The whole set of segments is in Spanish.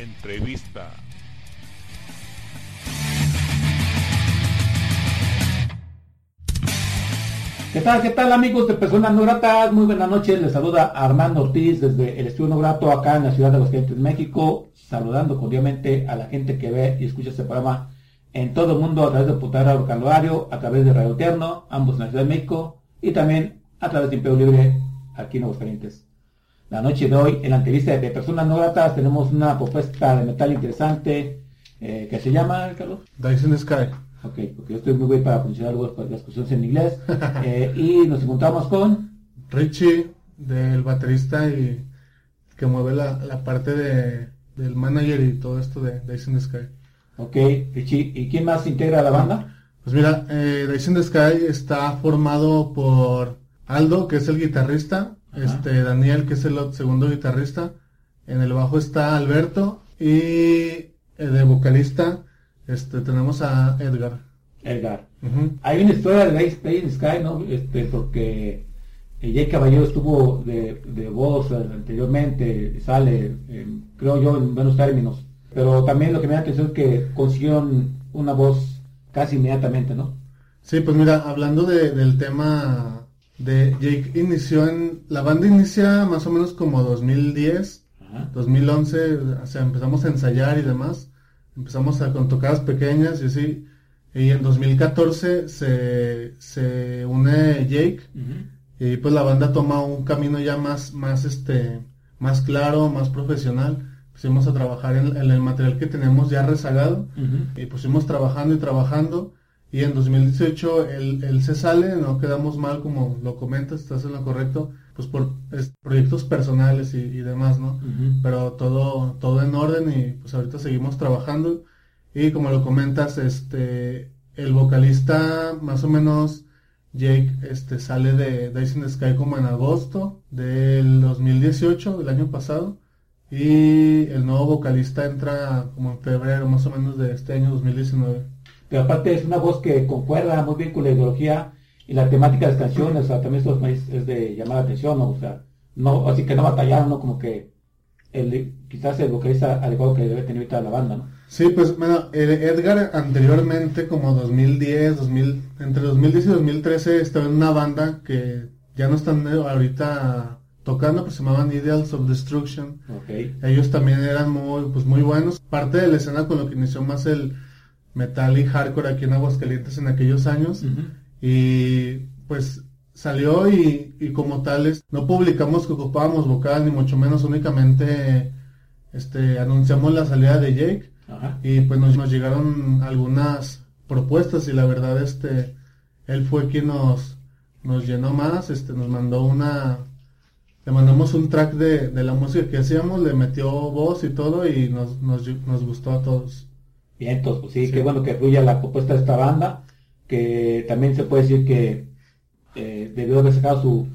Entrevista. ¿Qué tal, qué tal amigos de Personas No Gratas? Muy buenas noches, les saluda Armando Ortiz desde el Estudio No Grato acá en la ciudad de Los Clientes, México, saludando cordialmente a la gente que ve y escucha este programa en todo el mundo a través de Putara Calvario, a través de Radio Eterno, ambos en la Ciudad de México, y también a través de Imperio Libre aquí en Calientes. La noche de hoy, en la entrevista de Personas No Gratas, tenemos una propuesta de metal interesante eh, que se llama, Carlos. Dyson Sky. Ok, porque yo estoy muy bien para de las cuestiones en inglés. Eh, y nos encontramos con Richie, del baterista y que mueve la, la parte de, del manager y todo esto de Dyson Sky. Ok, Richie, ¿y quién más integra la banda? Pues mira, eh, Dyson Sky está formado por Aldo, que es el guitarrista, Ajá. este Daniel, que es el segundo guitarrista, en el bajo está Alberto y eh, de vocalista este tenemos a Edgar. Edgar. Hay una historia de Dice Play in Sky, ¿no? Este, porque eh, Jay Caballero estuvo de, de voz eh, anteriormente, sale, eh, creo yo, en buenos términos. Pero también lo que me da atención es que consiguieron una voz casi inmediatamente, ¿no? Sí, pues mira, hablando de- del tema de Jake, inició en, la banda inicia más o menos como 2010, Ajá. 2011, o sea, empezamos a ensayar y demás, empezamos a, con tocadas pequeñas y así, y en 2014 se, se une Jake, y pues la banda toma un camino ya más, más este, más claro, más profesional, pusimos a trabajar en, en el material que tenemos ya rezagado, y pusimos trabajando y trabajando y en 2018 él, él se sale, no quedamos mal como lo comentas, estás en lo correcto, pues por es- proyectos personales y, y demás, ¿no? Pero todo, todo en orden y pues ahorita seguimos trabajando y como lo comentas, este, el vocalista más o menos Jake este, sale de Dyson Sky como en agosto del 2018, del año pasado. Y el nuevo vocalista entra como en febrero más o menos de este año 2019. Pero aparte es una voz que concuerda muy bien con la ideología y la temática de las canciones, o sea, también es, es de llamar la atención, ¿no? O sea, no, así que no batallaron, ¿no? Como que el, quizás el vocalista adecuado que debe tener ahorita la banda, ¿no? Sí, pues bueno, Edgar anteriormente como 2010, 2000, entre 2010 y 2013 estaba en una banda que ya no están ahorita tocando, pues se llamaban Ideals of Destruction. Ok. Ellos también eran muy, pues muy buenos. Parte de la escena con lo que inició más el metal y hardcore aquí en Aguascalientes en aquellos años. Y pues salió y, y como tales, no publicamos que ocupábamos vocal, ni mucho menos, únicamente este, anunciamos la salida de Jake. Ajá. Y pues nos, nos llegaron algunas propuestas y la verdad este, él fue quien nos, nos llenó más, este, nos mandó una, le mandamos un track de, de la música que hacíamos, le metió voz y todo y nos, nos, nos gustó a todos. Bien, entonces, pues sí, Sí. qué bueno que fluya la propuesta de esta banda, que también se puede decir que eh, debió haber sacado su,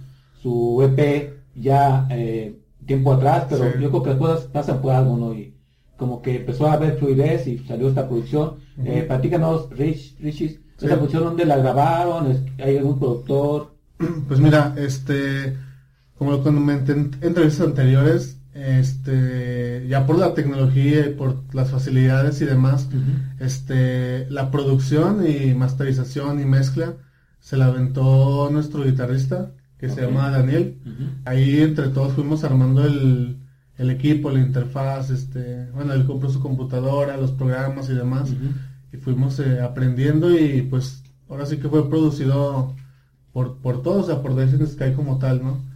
su EP ya eh, tiempo atrás, pero Sí. yo creo que las cosas pasan por algo, ¿no? Y como que empezó a haber fluidez y salió esta producción. Eh, platícanos, Rich, Richie, Sí. esa producción, ¿dónde la grabaron? ¿Es- ¿Hay algún productor? Pues mira, este, como lo comenté en entrevistas anteriores, este, ya por la tecnología y por las facilidades y demás, este, la producción y masterización y mezcla se la aventó nuestro guitarrista, que se llama Daniel. Ahí entre todos fuimos armando el, el equipo, la interfaz, este, bueno, él compró su computadora, los programas y demás, y fuimos eh, aprendiendo y pues ahora sí que fue producido por, por todos, o sea, por Dyson Sky como tal, ¿no?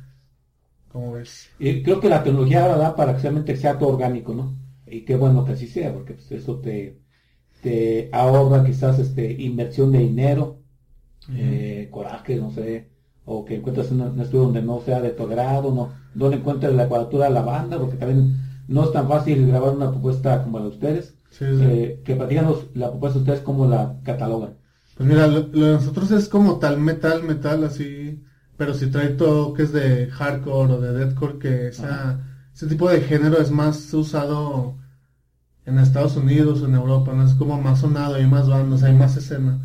Como ves. Y creo que la tecnología ahora da para que realmente sea todo orgánico, ¿no? Y qué bueno que así sea, porque pues, eso te, te ahorra quizás este inversión de dinero, eh, coraje, no sé, o que encuentres un, un estudio donde no sea de tu agrado, no, donde encuentres la cuadratura de la banda, porque también no es tan fácil grabar una propuesta como la de ustedes. Sí, sí. Eh, que platícanos la propuesta de ustedes, cómo la catalogan. Pues mira, lo, lo de nosotros es como tal metal, metal así, pero si trae toques de hardcore o de deathcore, que esa, ese tipo de género es más usado en Estados Unidos o en Europa, no es como más sonado, hay más bandas, hay más escena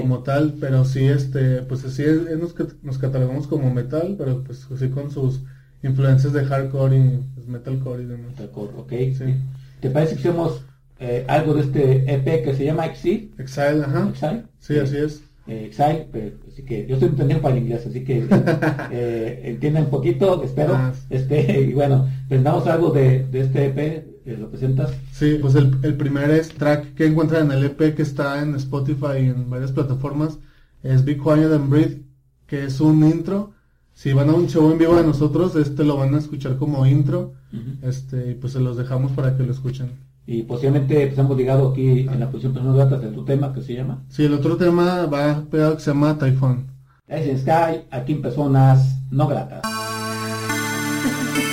como tal, pero sí este, pues sí es- es- nos, nos catalogamos como metal, pero pues sí con sus influencias de hardcore y pues, metalcore y demás. De acuerdo, ok. Sí. ¿Te parece que hacemos eh, algo de este EP que se llama Exile? Exile, ajá. Exile. Sí, así es. Eh, Exile, pero- así que yo estoy entendiendo para el inglés, así que eh, entiendan un poquito, espero. Ah. Este, y bueno, presentamos algo de, de este EP, eh, lo presentas. Sí, pues el, el primer es track que encuentran en el EP que está en Spotify y en varias plataformas es Be Quiet and Breathe, que es un intro. Si van a un show en vivo de nosotros, este lo van a escuchar como intro. Este, y pues se los dejamos para que lo escuchen. Y posiblemente pues, hemos llegado aquí en la posición personas datas de tu tema que se llama Sí, el otro tema va pegado que se llama Typhoon. Es en Sky, aquí en personas no gratas.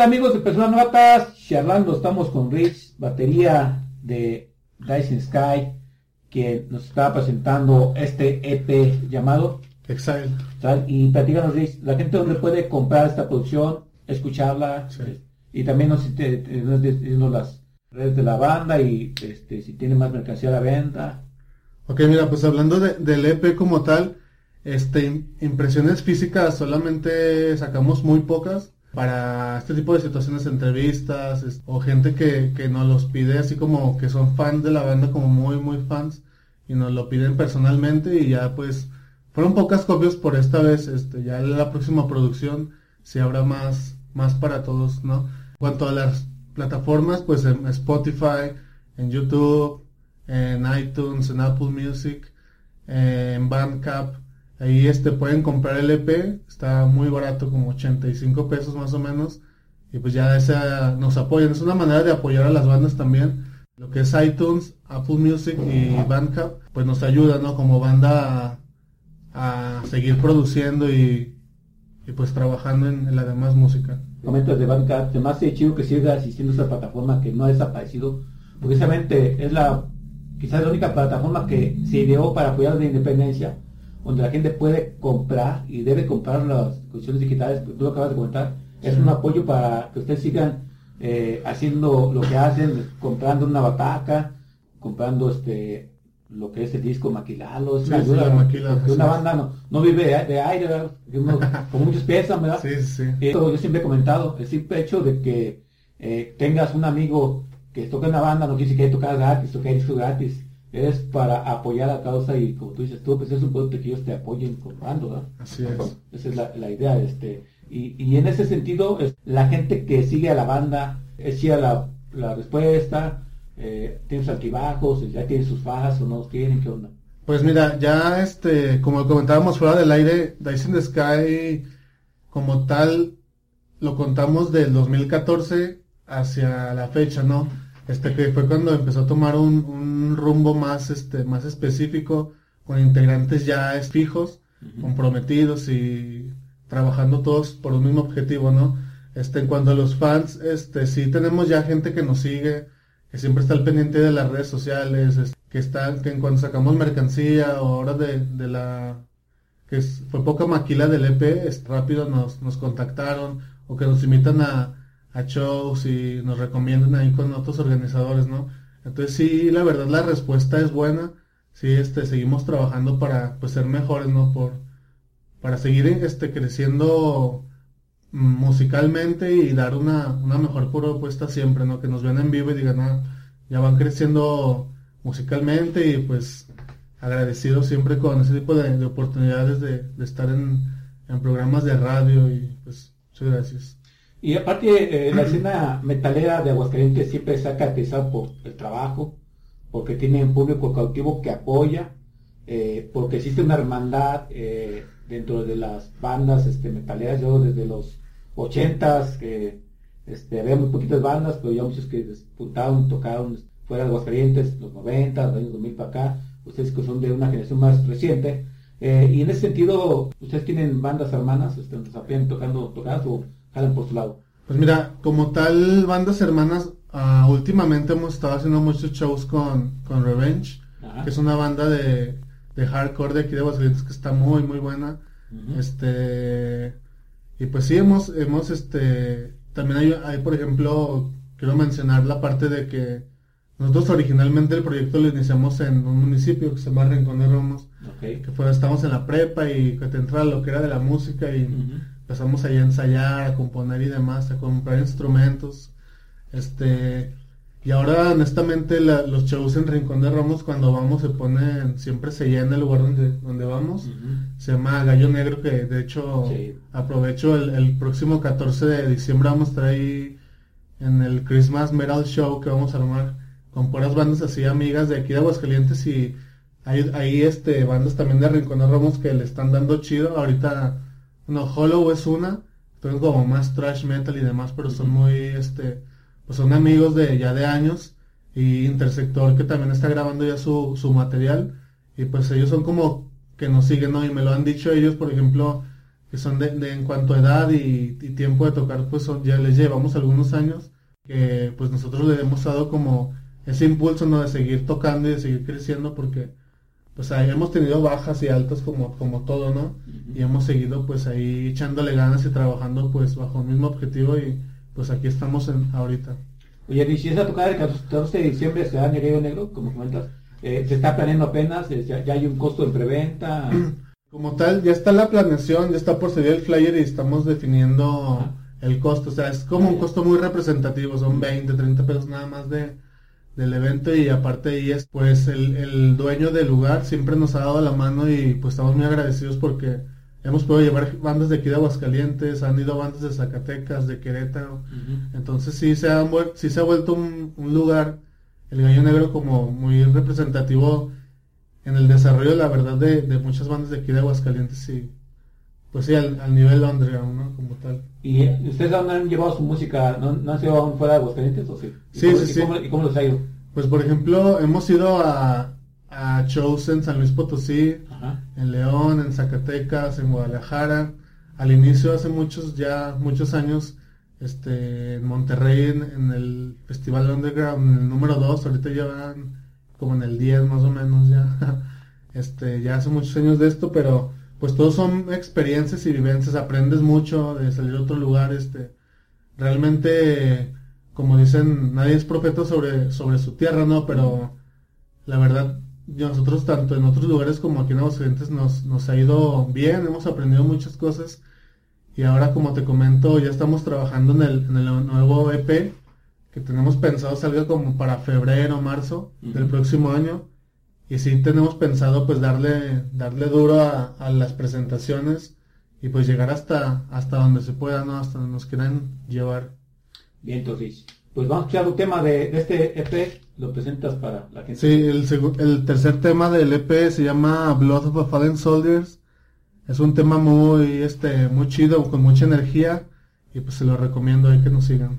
amigos de Personas Novatas, charlando, estamos con Rich, batería de Dyson Sky, que nos está presentando este EP llamado Exile. Y platícanos, Rich, la gente donde puede comprar esta producción, escucharla, Sí. y también nos, te- te- nos diciendo las redes de la banda y este, si tiene más mercancía a la venta. Ok, mira, pues hablando de- del EP como tal, este, im- impresiones físicas solamente sacamos muy pocas para este tipo de situaciones, entrevistas, o gente que, que nos los pide así como que son fans de la banda, como muy, muy fans, y nos lo piden personalmente y ya pues fueron pocas copias por esta vez, este, ya la próxima producción sí habrá más, más para todos, ¿no? En cuanto a las plataformas, pues en Spotify, en YouTube, en iTunes, en Apple Music, en Bandcamp. Ahí este pueden comprar el EP, está muy barato, como 85 pesos más o menos. Y pues ya esa nos apoyan. Es una manera de apoyar a las bandas también. Lo que es iTunes, Apple Music y Bandcamp, pues nos ayuda, ¿no? Como banda a, seguir produciendo y, y pues trabajando en, la demás música. Comentas de Bandcamp, se me chido que siga existiendo esa plataforma que no ha desaparecido, precisamente es la, quizás la única plataforma que se ideó para apoyar la independencia, donde la gente puede comprar y debe comprar las cuestiones digitales, que tú lo acabas de comentar, es un apoyo para que ustedes sigan eh, haciendo lo que hacen, comprando una bataca, comprando este lo que es el disco, maquilarlo, es Sí, maquila, así una banda no, no vive de, de aire, uno- como muchos piensan, ¿verdad? Sí, sí. Esto yo siempre he comentado, el simple hecho de que eh, tengas un amigo que toca una banda no quiere decir que que tocar gratis, tocar disco gratis, es para apoyar la causa y como tú dices tú, pues es un producto que ellos te apoyen comprando, ¿verdad? Así es. Esa es la, la idea, este, y, y en ese sentido, es, la gente que sigue a la banda, es chida la, la respuesta, eh, tiene sus altibajos, ya tienen sus fajas o no tienen, ¿qué onda? Pues mira, ya este, como comentábamos fuera del aire, Dice in the Sky como tal lo contamos del 2014 hacia la fecha, ¿no? Este que fue cuando empezó a tomar un, un rumbo más este más específico con integrantes ya fijos, comprometidos y trabajando todos por un mismo objetivo, ¿no? Este en cuanto a los fans, este sí tenemos ya gente que nos sigue, que siempre está al pendiente de las redes sociales, es- que está, que en cuando sacamos mercancía o ahora de, de la que es- fue poca maquila del EP, es rápido nos, nos contactaron o que nos invitan a, a shows y nos recomiendan ahí con otros organizadores, ¿no? Entonces sí, la verdad la respuesta es buena, sí, este, seguimos trabajando para pues ser mejores, ¿no? Por, para seguir este, creciendo musicalmente y dar una, una mejor propuesta siempre, ¿no? Que nos vean en vivo y digan, ah, ya van creciendo musicalmente y pues agradecido siempre con ese tipo de, de oportunidades de, de estar en, en programas de radio y pues muchas gracias. Y aparte, eh, la escena metalera de Aguascalientes siempre se ha caracterizado por el trabajo, porque tiene un público cautivo que apoya, eh, porque existe una hermandad eh, dentro de las bandas este, metaleras. Yo desde los ochentas, que este, había muy poquitas bandas, pero ya muchos que disputaron, tocaron fuera de Aguascalientes, los 90, los años 2000 para acá, ustedes que son de una generación más reciente. Eh, y en ese sentido, ¿ustedes tienen bandas hermanas, apoyan tocando, tocadas o por lado? Pues mira, como tal, bandas hermanas, ah, últimamente hemos estado haciendo muchos shows con, con Revenge, Ajá. que es una banda de, de hardcore de aquí de Aguascalientes que está muy, muy buena. Este, y pues sí, hemos, hemos, este, también hay, hay, por ejemplo, quiero mencionar la parte de que nosotros originalmente el proyecto lo iniciamos en un municipio que se llama Rincón de Romos, que fue, estamos en la prepa y que te entra lo que era de la música y. empezamos ahí a ensayar, a componer y demás, a comprar instrumentos, este, y ahora honestamente la- los shows en Rincón de Romos cuando vamos se ponen, siempre se llena el lugar donde, donde vamos, se llama Gallo Negro que de hecho Sí. aprovecho el, el próximo 14 de diciembre vamos a estar ahí en el Christmas Metal Show que vamos a armar con puras bandas así amigas de aquí de Aguascalientes y hay, hay este bandas también de Rincón de Romos que le están dando chido. Ahorita no Hollow es una pero es como más trash metal y demás pero son muy este pues son amigos de ya de años y Intersector que también está grabando ya su, su material y pues ellos son como que nos siguen, ¿no? Y me lo han dicho ellos, por ejemplo, que son de, de en cuanto a edad y, y tiempo de tocar, pues son- ya les llevamos algunos años que pues nosotros le hemos dado como ese impulso ¿no? de seguir tocando y de seguir creciendo porque pues ahí hemos tenido bajas y altas como, como todo, ¿no? Y hemos seguido pues ahí echándole ganas y trabajando pues bajo el mismo objetivo y pues aquí estamos en, ahorita. Oye, Rich, esa tocada del 14 de diciembre se da en el Gallo Negro, como comentas. Eh, se está planeando apenas, eh, ya, ya hay un costo de preventa. Como tal, ya está la planeación, ya está por salir el flyer y estamos definiendo el costo. O sea, es como un Ah, costo muy representativo, son 20, 30 pesos nada más de, del evento y aparte ahí es pues el, el dueño del lugar siempre nos ha dado la mano y pues estamos muy agradecidos porque hemos podido llevar bandas de aquí de Aguascalientes, han ido bandas de Zacatecas, de Querétaro. Entonces sí se ha, vuel- sí se ha vuelto un, un lugar, el Gallo Negro, como muy representativo en el desarrollo, la verdad, de, de muchas bandas de aquí de Aguascalientes y pues sí, al, al nivel underground, ¿no? Como tal. ¿Y ustedes aún han llevado su música, no, no han sido aún fuera de Aguascalientes o sí? ¿Y Sí, cómo, sí, y sí. cómo- ¿Y cómo les ha ido? Pues por ejemplo, hemos ido a, a shows en San Luis Potosí, Ajá. en León, en Zacatecas, en Guadalajara. Al inicio, hace muchos, ya muchos años, este, en Monterrey, en, en el Festival Underground, en el número 2, ahorita ya van como en el 10 más o menos ya. Este, ya hace muchos años de esto, pero pues todos son experiencias y vivencias, aprendes mucho de salir a otro lugar, este, realmente, como dicen, nadie es profeta sobre, sobre su tierra, ¿no? Pero la verdad, nosotros tanto en otros lugares como aquí en Aguascalientes nos, nos ha ido bien, hemos aprendido muchas cosas. Y ahora como te comento ya estamos trabajando en el, en el nuevo EP que tenemos pensado salga como para febrero o marzo del próximo año y sí tenemos pensado pues darle darle duro a, a las presentaciones y pues llegar hasta hasta donde se pueda, ¿no? Hasta donde nos quieran llevar. Bien, entonces, pues vamos a escuchar un tema de, de este EP, lo presentas para la gente. Sí, el, el tercer tema del EP se llama Blood of a Fallen Soldiers. Es un tema muy, este, muy chido, con mucha energía. Y pues se lo recomiendo ahí que nos sigan.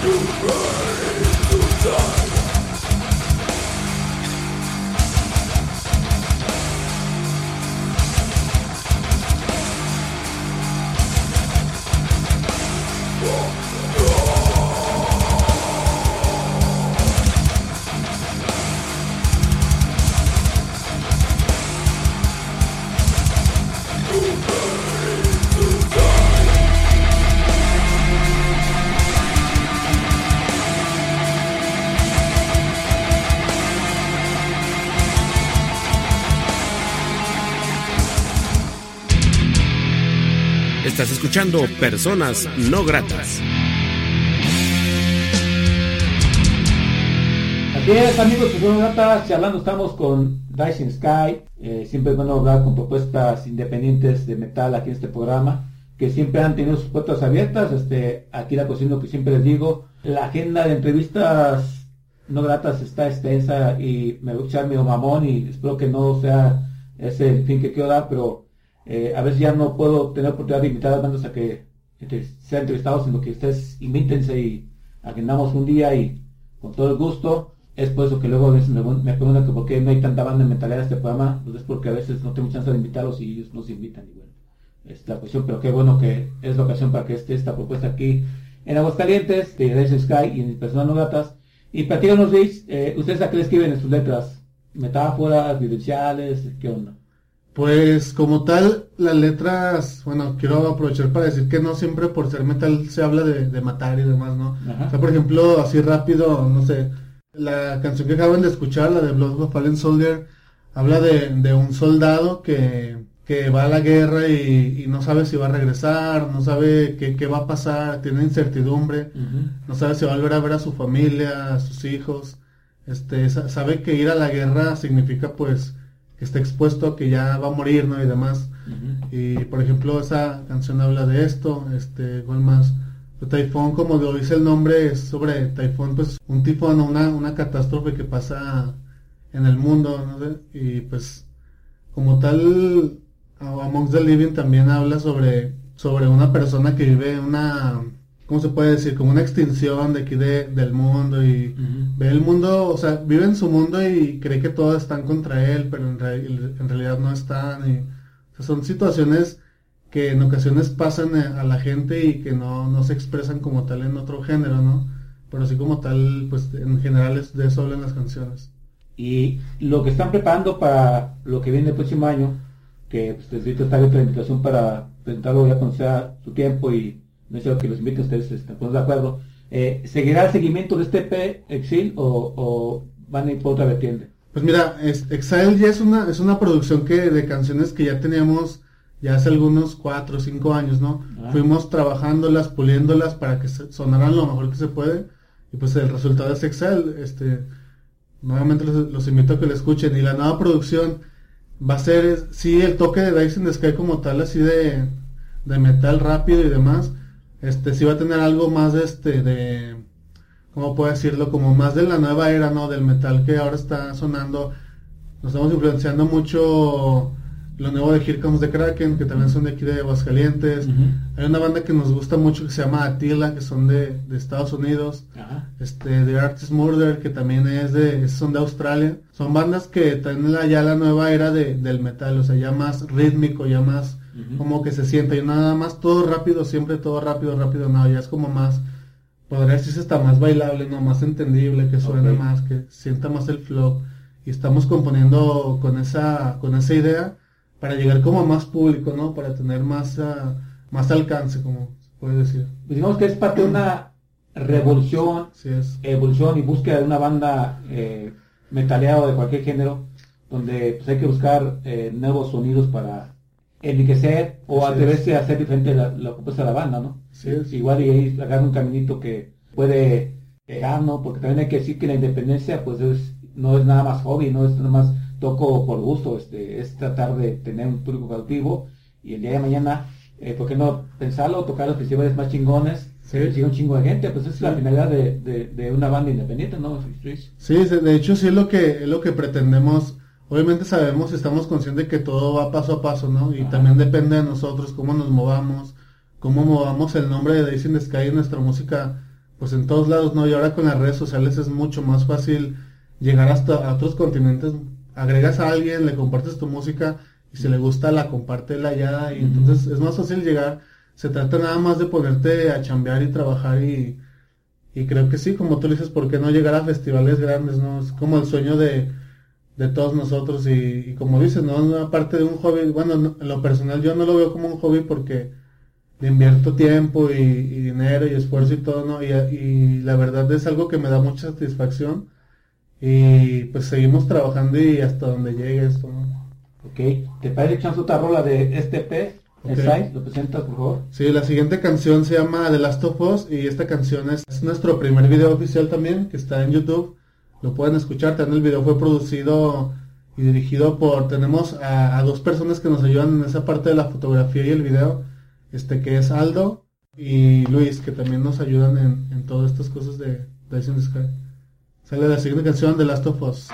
to rise to die. Escuchando Personas No Gratas. Así es, amigos, Personas No Gratas, charlando estamos con Dyson Sky. Eh, siempre es bueno hablar con propuestas independientes de metal aquí en este programa, que siempre han tenido sus puertas abiertas. Este, aquí la cocina que siempre les digo, la agenda de entrevistas no gratas está extensa y me voy a echar medio mamón y espero que no sea ese el fin que quiero dar, pero eh, a veces ya no puedo tener oportunidad de invitar a bandas a que, que sean entrevistados, sino que ustedes invítense y agendamos un día y con todo el gusto. Es por eso que luego me, preguntan que por qué no hay tanta banda en mentalidad en este programa, pues es porque a veces no tengo chance de invitarlos y ellos no se invitan. Y bueno, es la cuestión, pero qué bueno que es la ocasión para que esté esta propuesta aquí en Aguascalientes, de Red Sky y en Personas No Gatas. Y platíganos, Luis, eh, ¿ustedes a qué le escriben en sus letras? ¿Metáforas, vivenciales? ¿Qué onda? Pues como tal, las letras, bueno, quiero aprovechar para decir que no siempre por ser metal se habla de, de matar y demás, ¿no? Ajá. O sea, por ejemplo, así rápido, no sé, la canción que acaban de escuchar, la de Blood of Fallen Soldier, habla de, de un soldado que, que va a la guerra y, y no sabe si va a regresar, no sabe qué, qué va a pasar, tiene incertidumbre, no sabe si va a volver a ver a su familia, a sus hijos, este, sa- sabe que ir a la guerra significa pues que está expuesto a que ya va a morir, ¿no? Y demás. Y por ejemplo, esa canción habla de esto, este, igual más. El Taifón, como lo dice el nombre, es sobre Taifón, pues un tifón, una, una catástrofe que pasa en el mundo, no y pues como tal, Amongst the Living también habla sobre, sobre una persona que vive una, ¿cómo se puede decir? Como una extinción de aquí de, del mundo y ve el mundo, o sea, vive en su mundo y cree que todos están contra él, pero en, re- en realidad no están. Y, o sea, son situaciones que en ocasiones pasan a la gente y que no, no se expresan como tal en otro género, ¿no? Pero así como tal, pues en general es de eso hablan las canciones. Y lo que están preparando para lo que viene el próximo año, que pues, les ahorita está abierta la invitación para presentarlo ya cuando sea su tiempo y no sé que los inviten ustedes, están de acuerdo. Eh, ¿Seguirá el seguimiento de este P Exil o, o van a ir por otra vertiente? Pues mira, es- Exile ya es una, es una producción que de canciones que ya teníamos ya hace algunos cuatro o cinco años, ¿no? Ah. Fuimos trabajándolas, puliéndolas para que sonaran lo mejor que se puede. Y pues el resultado es Excel. Este, nuevamente los, los invito a que lo escuchen. Y la nueva producción va a ser, sí, el toque de the Sky como tal, así de, de metal rápido y demás. Este, sí va a tener algo más de este, de, ¿cómo puedo decirlo? Como más de la nueva era, ¿no? Del metal que ahora está sonando. Nos estamos influenciando mucho lo nuevo de Here Comes the Kraken, que también son de aquí de Aguascalientes. Hay una banda que nos gusta mucho que se llama Attila, que son de, de Estados Unidos. Este, The Artist Murder, que también es de, son de Australia. Son bandas que traen la- ya la nueva era de- del metal, o sea, ya más rítmico, ya más Como que se siente. Y nada más todo rápido, siempre todo rápido, rápido, no, ya es como más, podría decirse está más bailable, no, más entendible, que suene más, que sienta más el flow. Y estamos componiendo con esa, con esa idea para llegar como a más público, ¿no? Para tener más, ah, más alcance, como se puede decir. Pues digamos que es parte de una revolución, es. evolución y búsqueda de una banda eh, metaleada o de cualquier género, donde pues, hay que buscar eh, nuevos sonidos para enriquecer o Así atreverse a hacer diferente la, propuesta de la banda, ¿no? Es. Igual y ahí agarrar un caminito que puede pegar, ¿no? Porque también hay que decir que la independencia pues es, no es nada más hobby, no es nada más toco por gusto, este, es tratar de tener un público cautivo y el día de mañana, eh, ¿por qué no pensarlo? Tocar los festivales más chingones, Sí. que un chingo de gente, pues esa es la Sí. finalidad de, de, de una banda independiente, ¿no? Sí, de hecho sí es lo que es lo que pretendemos. Obviamente sabemos, estamos conscientes de que todo va paso a paso, ¿no? Y también depende de nosotros cómo nos movamos, cómo movamos el nombre de Days in the Sky en nuestra música pues en todos lados, ¿no? Y ahora con las redes sociales es mucho más fácil llegar hasta a otros continentes. Agregas a alguien, le compartes tu música y si le gusta la comparte él allá y entonces es más fácil llegar. Se trata nada más de ponerte a chambear y trabajar y, y creo que sí, como tú dices, ¿por qué no llegar a festivales grandes, no? Es como el sueño de, de todos nosotros y, como dices, ¿no? Aparte de un hobby, bueno, en lo personal yo no lo veo como un hobby porque le invierto tiempo y, dinero y esfuerzo y todo, ¿no? Y, y, la verdad es algo que me da mucha satisfacción y pues seguimos trabajando y hasta donde llegue esto, ¿no? Ok, ¿te parece otra rola de este pez? Okay. ¿Lo presentas, por favor? Sí, la siguiente canción se llama The Last of Us y esta canción es, nuestro primer video oficial también, que está en YouTube. Lo pueden escuchar, también el video fue producido y dirigido por, tenemos a, dos personas que nos ayudan en esa parte de la fotografía y el video, este que es Aldo y Luis, que también nos ayudan en, en todas estas cosas de Dyson Sky. Sale la siguiente canción de Last of Us.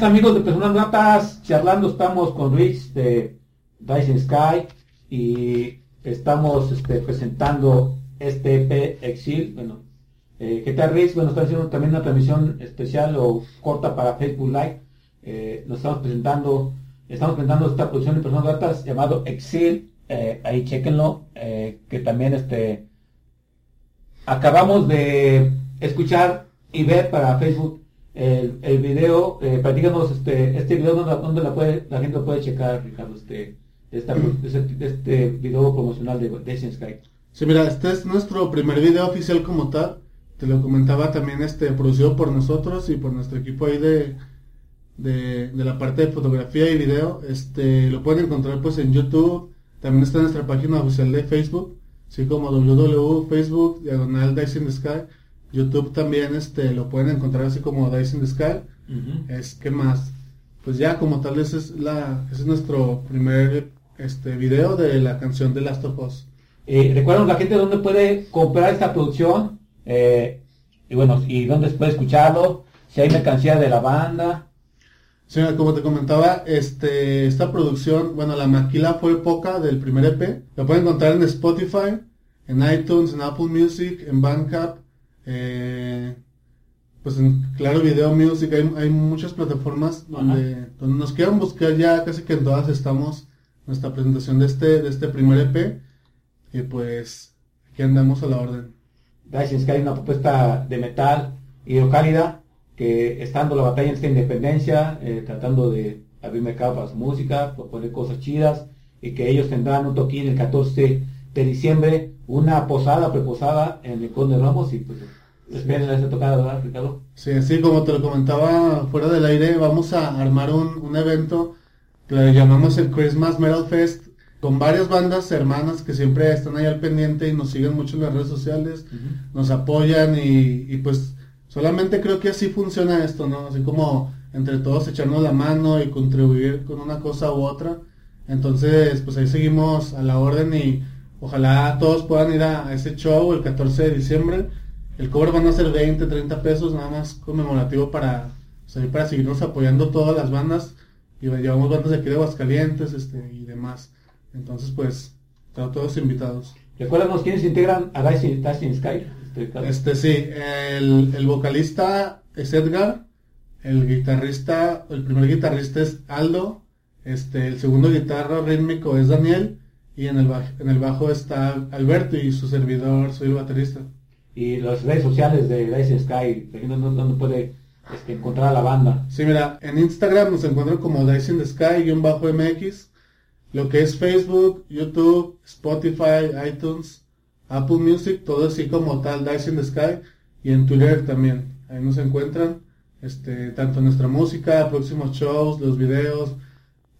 Amigos de Personas Gratas, charlando estamos con Rich de Dyson Sky y estamos este, presentando este EP Exil. Bueno, eh, ¿qué tal Rich? Bueno, está haciendo también una transmisión especial o corta para Facebook Live. Eh, nos estamos presentando, estamos presentando esta producción de Personas Gratas llamado Exil. Eh, ahí chequenlo, que también este acabamos de escuchar y ver para Facebook el, el video, eh, platícanos este, este video donde, la, puede, la gente puede checar, Ricardo, este, esta, este, este, video promocional de Destin Sky. Sí, mira, este es nuestro primer video oficial como tal. Te lo comentaba también este producido por nosotros y por nuestro equipo ahí de, de, de, la parte de fotografía y video. Este lo pueden encontrar pues en YouTube. También está en nuestra página oficial de Facebook, así como www.facebook diagonal Dyson Sky. YouTube también este lo pueden encontrar así como Dice in the Sky. Es que más, pues ya como tal ese es la ese es nuestro primer este video de la canción de Last of Us. Eh, recuerden la gente dónde puede comprar esta producción eh, y bueno y dónde puede escucharlo, si hay mercancía de la banda. Sí, como te comentaba, este, esta producción, bueno, la maquila fue poca del primer EP. Lo pueden encontrar en Spotify, en iTunes, en Apple Music, en Bandcamp, eh, pues en Claro Video Music hay, muchas plataformas donde, donde, nos quieran buscar ya casi que en todas estamos nuestra presentación de este de este primer EP y pues aquí andamos a la orden. Gracias, que hay una propuesta de metal hidrocálida que estando la batalla en esta independencia, eh, tratando de abrir mercado para su música, proponer cosas chidas y que ellos tendrán un toquín el 14 de diciembre una posada, preposada en el Conde Ramos y pues esperen esa tocada, ¿verdad, Ricardo? Sí, sí, como te lo comentaba fuera del aire, vamos a armar un, un evento que le llamamos el Christmas Metal Fest con varias bandas hermanas que siempre están ahí al pendiente y nos siguen mucho en las redes sociales, nos apoyan y, y, pues solamente creo que así funciona esto, ¿no? Así como entre todos echarnos la mano y contribuir con una cosa u otra. Entonces, pues ahí seguimos a la orden y Ojalá todos puedan ir a, ese show el 14 de diciembre. El cover van a ser 20, 30 pesos, nada más conmemorativo para, para seguirnos apoyando todas las bandas. Y llevamos bandas de aquí de Aguascalientes este, y demás. Entonces, pues, están todos invitados. Recuérdanos quiénes integran a Dicing, Sky. Este, este, sí, el, el vocalista es Edgar, el guitarrista, el primer guitarrista es Aldo, este, el segundo guitarra rítmico es Daniel y en el, bajo, en el bajo está Alberto y su servidor, soy el baterista. Y las redes sociales de Dice Sky, ¿dónde puede este, encontrar a la banda? Sí, mira, en Instagram nos encuentran como Dice in Sky-MX, lo que es Facebook, YouTube, Spotify, iTunes, Apple Music, todo así como tal Dice in the Sky, y en Twitter también, ahí nos encuentran, este, tanto nuestra música, próximos shows, los videos,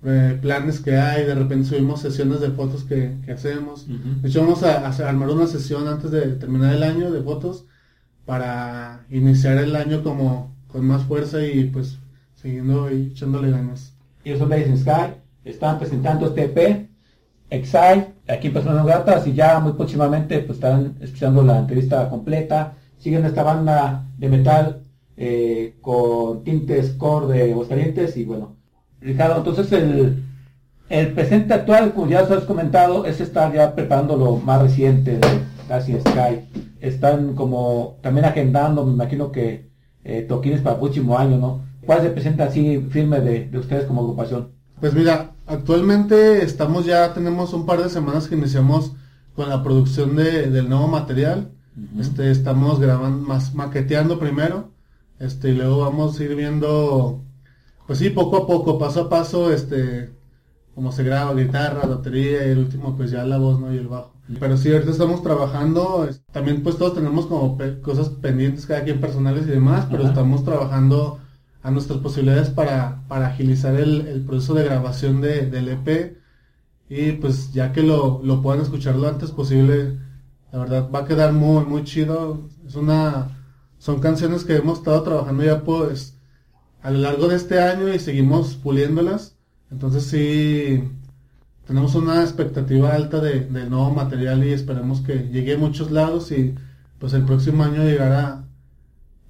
eh, planes que hay, de repente subimos sesiones de fotos que, hacemos. De hecho, vamos a, armar una sesión antes de terminar el año de fotos para iniciar el año como con más fuerza y pues siguiendo y echándole ganas. Y son Days Sky, están presentando este EP, Excite, aquí en Personas Gratas y ya muy próximamente pues estarán escuchando la entrevista completa. Siguen esta banda de metal eh, con tintes core de Aguascalientes y bueno, Ricardo, entonces el, el presente actual, como ya os has comentado, es estar ya preparando lo más reciente de Casi Sky. Están como también agendando, me imagino que eh, toquines para el próximo año, ¿no? ¿Cuál se presenta así firme de, de, ustedes como agrupación? Pues mira, actualmente estamos ya, tenemos un par de semanas que iniciamos con la producción de, del nuevo material. este, estamos grabando, más maqueteando primero, este, y luego vamos a ir viendo pues sí, poco a poco, paso a paso, este, como se graba guitarra, batería y el último pues ya la voz, ¿no? Y el bajo. Pero sí, ahorita estamos trabajando, también pues todos tenemos como cosas pendientes cada quien personales y demás, pero estamos trabajando a nuestras posibilidades para, para agilizar el, proceso de grabación de, del EP y pues ya que lo, lo puedan escuchar lo antes posible, la verdad va a quedar muy, muy chido. Es una, son canciones que hemos estado trabajando ya pues a lo largo de este año y seguimos puliéndolas. Entonces sí, tenemos una expectativa alta de, nuevo material y esperemos que llegue a muchos lados y pues el próximo año llegará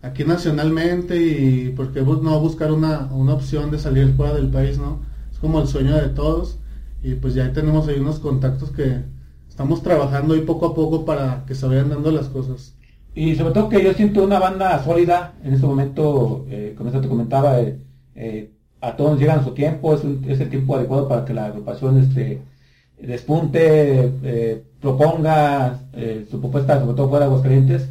aquí nacionalmente y por qué no buscar una, una opción de salir fuera del país, ¿no? Es como el sueño de todos y pues ya tenemos ahí unos contactos que estamos trabajando ahí poco a poco para que se vayan dando las cosas. Y sobre todo que yo siento una banda sólida en este momento, eh, como te comentaba, eh, eh, a todos llegan su tiempo, es, es, el tiempo adecuado para que la agrupación este, despunte, proponga su propuesta, sobre todo fuera de Aguascalientes.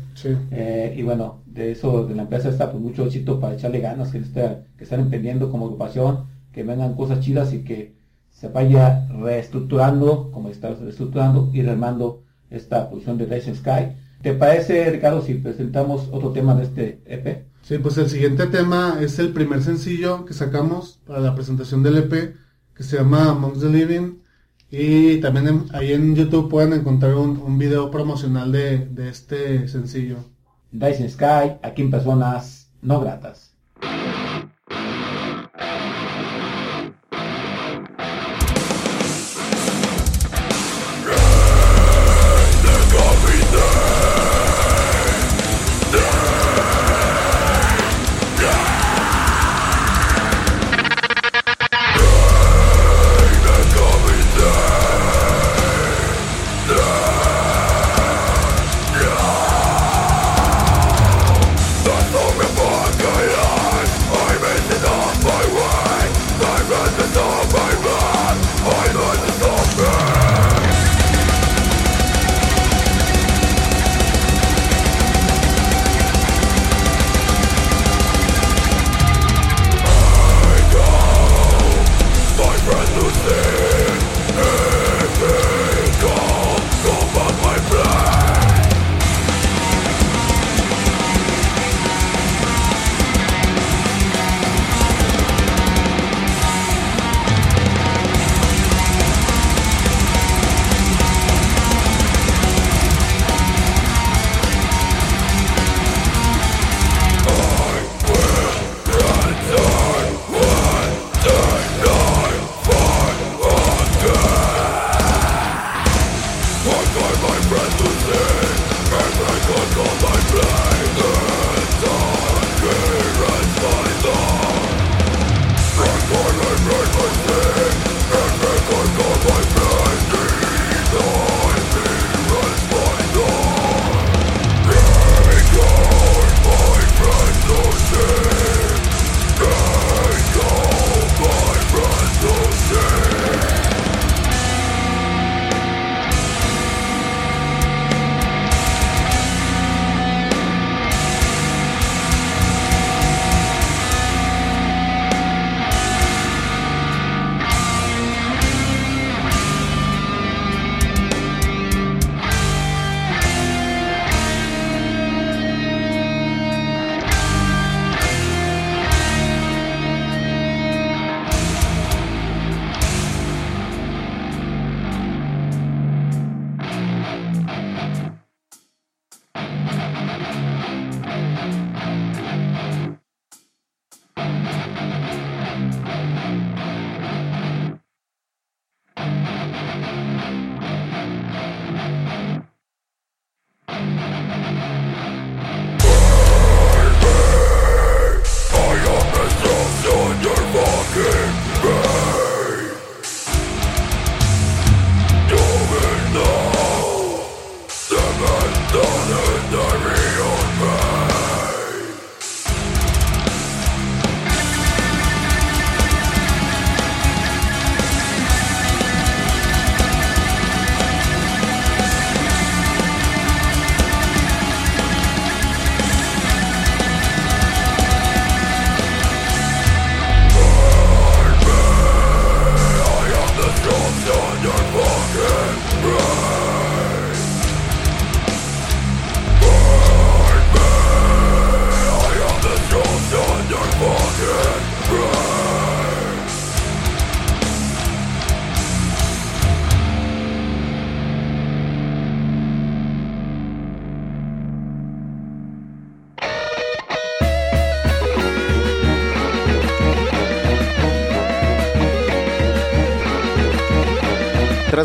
Eh, y bueno, de eso de la empresa está pues mucho éxito para echarle ganas, que, está, que están emprendiendo como agrupación, que vengan cosas chidas y que se vaya reestructurando, como está reestructurando y remando esta posición de Racing Sky. ¿Te parece, Ricardo, si presentamos otro tema de este EP? Sí, pues el siguiente tema es el primer sencillo que sacamos para la presentación del EP, que se llama Amongst the Living. Y también ahí en YouTube pueden encontrar un, un video promocional de, de este sencillo. Dyson Sky, aquí en personas no gratas.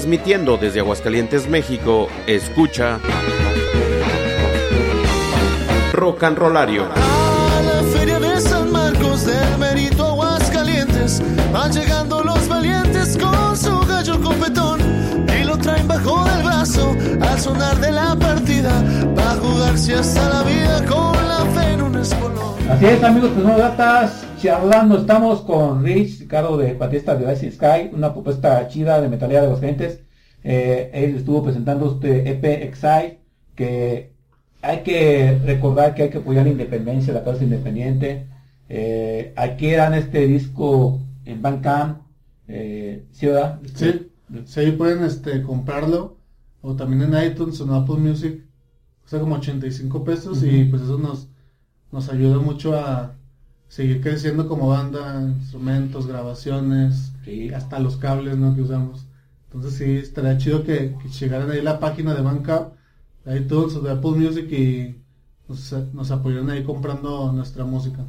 Transmitiendo desde Aguascalientes, México, escucha Rock and Rollario. A la feria de San Marcos del Merito Aguascalientes van llegando los valientes con su gallo copetón y lo traen bajo del brazo al sonar de la partida para jugarse hasta la vida con la fe en un espolón. Así es, amigos, pues no gatas charlando. Estamos con Rich, Ricardo de Batista de Ice Sky, una propuesta chida de metalera de los clientes. Eh, él estuvo presentando este EP Excite, que hay que recordar que hay que apoyar la independencia, la causa independiente. Eh, aquí dan este disco en Bandcamp, eh, ¿sí, verdad? Sí, sí, ahí pueden este, comprarlo, o también en iTunes o en Apple Music, cuesta como 85 pesos y pues eso nos, nos ayuda mucho a seguir creciendo como banda, instrumentos, grabaciones, Sí. hasta los cables ¿no? que usamos. Entonces sí, estaría chido que, que llegaran ahí a la página de Bandcamp, de iTunes o de Apple Music y nos, nos apoyaran ahí comprando nuestra música.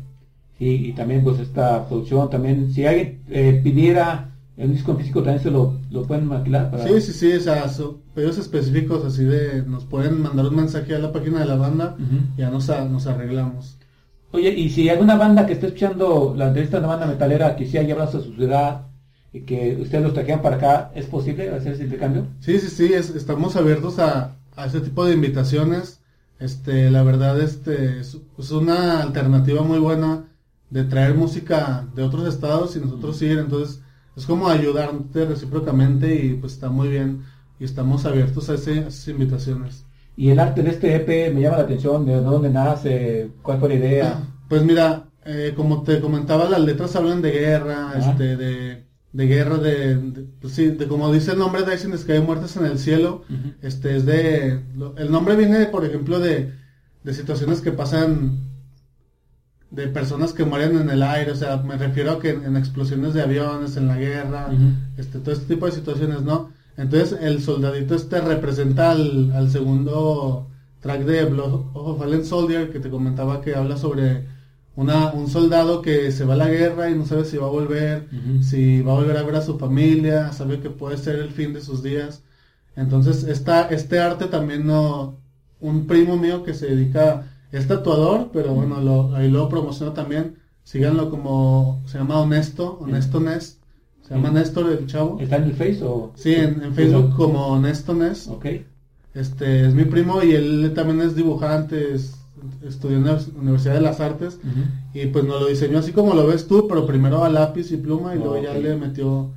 Sí, y también pues esta producción también, si alguien eh, pidiera el disco en físico también se lo, lo pueden maquilar para... Sí, sí, sí, o sea, son pedidos específicos así de, nos pueden mandar un mensaje a la página de la banda y ya nos, a- nos arreglamos. Oye, y si alguna banda que esté escuchando la entrevista de una banda metalera quisiera llevarlos a su ciudad y que ustedes los trajeran para acá, ¿es posible hacer ese intercambio? Sí, sí, sí, es- estamos abiertos a, a este tipo de invitaciones. Este, la verdad, este, es, es una alternativa muy buena de traer música de otros estados y nosotros ir, entonces es como ayudarte recíprocamente y pues está muy bien y estamos abiertos a, ese- a esas invitaciones. Y el arte de este EP me llama la atención, de dónde nace, cuál fue la idea. Pues mira, eh, como te comentaba, las letras hablan de guerra, este, de, de guerra, de, de- pues sí, de como dice el nombre de Ice in the Sky, muertes en el cielo, este es de, lo- el nombre viene, por ejemplo, de, de situaciones que pasan, de personas que mueren en el aire, o sea, me refiero a que en, en explosiones de aviones, en la guerra, este, todo este tipo de situaciones, ¿no? Entonces el soldadito este representa al, al segundo track de Blood of Fallen Soldier que te comentaba que habla sobre una, un soldado que se va a la guerra y no sabe si va a volver, si va a volver a ver a su familia, sabe que puede ser el fin de sus días. Entonces esta, este arte también no, un primo mío que se dedica, es tatuador, pero bueno, lo, ahí lo promociona también, síganlo como, se llama Honesto, Honesto Nest, se llama. Néstor el chavo. ¿Está en el Face o...? Sí, en, en Facebook como Honesto Nest. Ok. Este es mi primo y él también es dibujante, es- estudió en la Universidad de las Artes y pues nos lo diseñó así como lo ves tú, pero primero a lápiz y pluma y luego ya le metió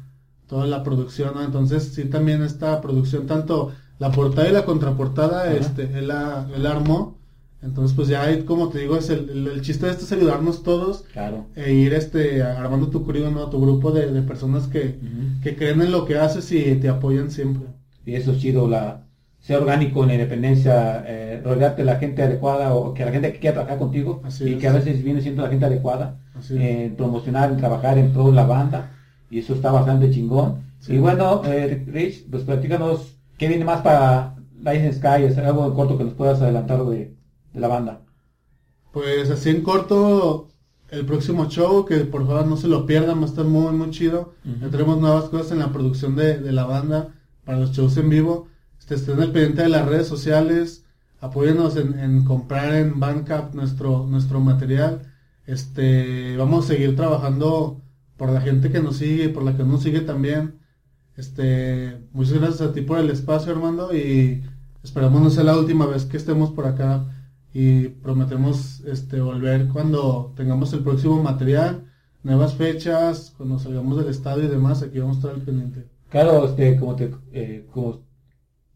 toda la producción, ¿no? Entonces sí también esta producción, tanto la portada y la contraportada, este, él, la, él armó. Entonces pues ya como te digo, es el, el, el chiste de esto es ayudarnos todos Claro. e ir este armando tu ¿no? Tu grupo de, de personas que, creen en lo que haces y te apoyan siempre. Y eso es chido, la, ser orgánico en la independencia, eh, rodearte de la gente adecuada o que la gente que quiera trabajar contigo Así y es. que a veces viene siendo la gente adecuada, en promocionar, en trabajar en pro de la banda y eso está bastante chingón. Sí. Y bueno, eh, Rich, pues platícanos qué viene más para License Sky, es algo corto que nos puedas adelantar de, de la banda. Pues así en corto, el próximo show, que por favor no se lo pierdan, va a estar muy, muy chido. Ujú. Ya tenemos nuevas cosas en la producción de, de la banda para los shows en vivo. Este, estén al pendiente de las redes sociales, apóyenos en, en comprar en Bandcamp nuestro, nuestro material. Este, vamos a seguir trabajando por la gente que nos sigue y por la que nos sigue también. Este, muchas gracias a ti por el espacio, Armando, y esperamos no sea la última vez que estemos por acá y prometemos este volver cuando tengamos el próximo material, nuevas fechas, cuando salgamos del estadio y demás, aquí vamos a estar al pendiente. Claro, este, como te, eh, como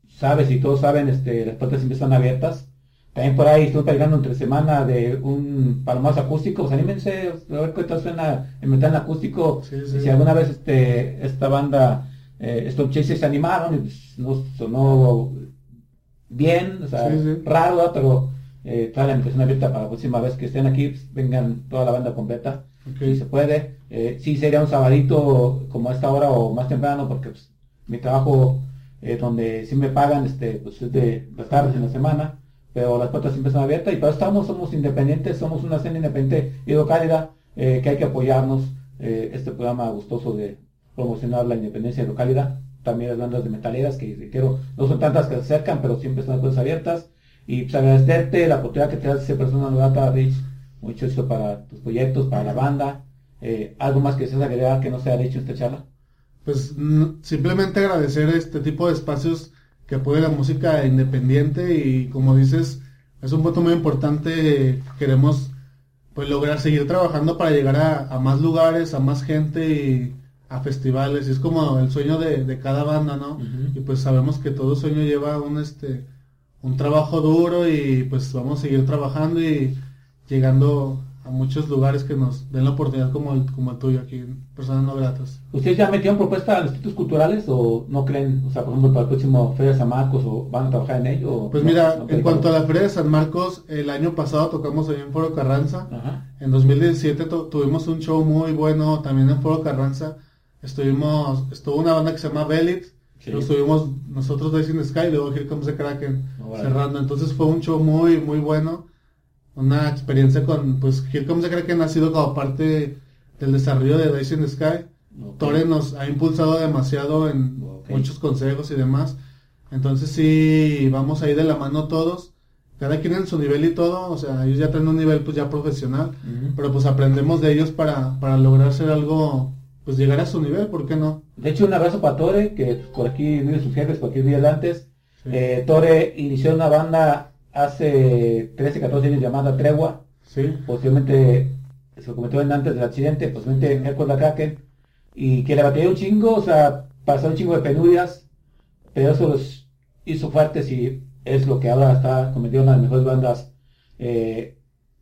sabes y todos saben, este, las puertas siempre están abiertas. También por ahí estoy cargando entre semana de un palomazo acústico, pues anímense a ver qué tal suena el metal acústico. Sí, sí. Y Si alguna vez este, esta banda, eh, Stop Chasers se animaron y pues, no sonó bien, o sea, raro, pero eh, toda la invitación abierta para la próxima vez que estén aquí, pues, vengan toda la banda completa Ok. si se puede. Eh, sí sería un sabadito como a esta hora o más temprano porque pues, mi trabajo eh, donde sí me pagan este pues es de las tardes en la semana, pero las puertas siempre están abiertas y para eso estamos, somos independientes, somos una escena independiente y localidad eh, que hay que apoyarnos eh, este programa gustoso de promocionar la independencia y localidad. También las bandas de metaleras que reitero, no son tantas que se acercan, pero siempre están las puertas abiertas. Y pues agradecerte la oportunidad que te das esa persona grata, Rich, mucho éxito para tus proyectos, para la banda. Eh, ¿Algo más que deseas agregar que no se ha dicho en esta charla? Pues mm, simplemente agradecer este tipo de espacios que apoya la música independiente y como dices, es un punto muy importante. Queremos pues lograr seguir trabajando para llegar a, a más lugares, a más gente y a festivales. Y es como el sueño de, de cada banda, ¿no? Y pues sabemos que todo sueño lleva un este un trabajo duro y pues vamos a seguir trabajando y llegando a muchos lugares que nos den la oportunidad como el, como el tuyo aquí, Personas No Gratas. ¿Ustedes ya metieron propuesta a los institutos culturales o no creen, o sea, por ejemplo, para el próximo Feria de San Marcos o van a trabajar en ello? o Pues no- mira, no en cuanto a la Feria de San Marcos, el año pasado tocamos ahí en Foro Carranza. Ajá. En 2017 tu- tuvimos un show muy bueno también en Foro Carranza. Estuvimos, estuvo una banda que se llama Belit. Sí. Lo estuvimos nosotros de Sin Sky y luego Here Comes the Kraken cerrando. Entonces fue un show muy, muy bueno. Una experiencia con, pues Here Comes the Kraken ha sido como parte del desarrollo de Days in the Sky. Ok. Tore nos ha impulsado demasiado en muchos consejos y demás. Entonces sí, vamos ahí de la mano todos. Cada quien en su nivel y todo. O sea, ellos ya traen un nivel pues ya profesional. Pero pues aprendemos de ellos para, para lograr ser algo, pues llegar a su nivel, ¿por qué no? De hecho, un abrazo para Tore, que por aquí vive sus jefes, por aquí vive antes. Sí. Eh, Tore inició una banda hace 13, 14 años llamada Tregua. Sí, Posiblemente se lo comentó en antes del accidente, posiblemente él con la Kraken. Y que le batalló un chingo, o sea, pasó un chingo de penurias, pero eso los hizo fuertes y es lo que ahora está convirtiendo en una de las mejores bandas eh,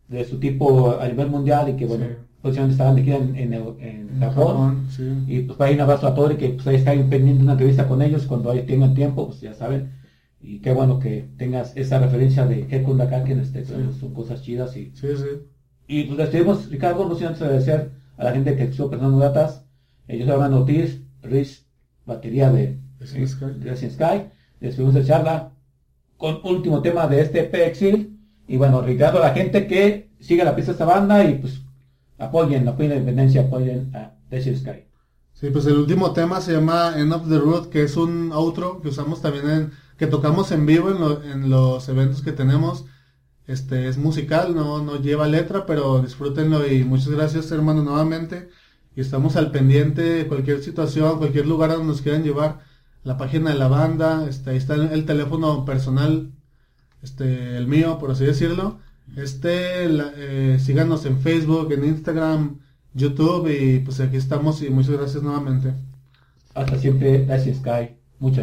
de su tipo a nivel mundial y que bueno, Sí. Posiblemente estaban aquí en, en, en Japón. sí. Y pues para ahí un abrazo a Tori, que pues ahí está pendiente de una entrevista con ellos cuando ahí tengan tiempo, pues ya saben. Y qué bueno que tengas esa referencia de Hekun Dakaken, este, Sí. son cosas chidas. Y, Sí, sí. y pues despedimos, Ricardo, no sin antes agradecer a la gente que estuvo personas gratas. Eh, yo soy Armando Ortiz, Riz, batería de Racing Sky. de Racing Sky. Despedimos de charla con último tema de este PXIL. Y bueno, Ricardo, a la gente que siga la pista de esta banda y pues apoyen, apoyen la independencia, apoyen a Racing Sky. Sí, pues el último tema se llama End of the Road, que es un outro que usamos también en, que tocamos en vivo en los eventos que tenemos. Este es musical, no, no lleva letra, pero disfrútenlo y muchas gracias hermano nuevamente. Y estamos al pendiente de cualquier situación, cualquier lugar donde nos quieran llevar. La página de la banda, este, ahí está el teléfono personal, este, el mío, por así decirlo. Este, síganos en Facebook, en Instagram, YouTube y pues aquí estamos y muchas gracias nuevamente. Hasta siempre, Racing Sky. Mucho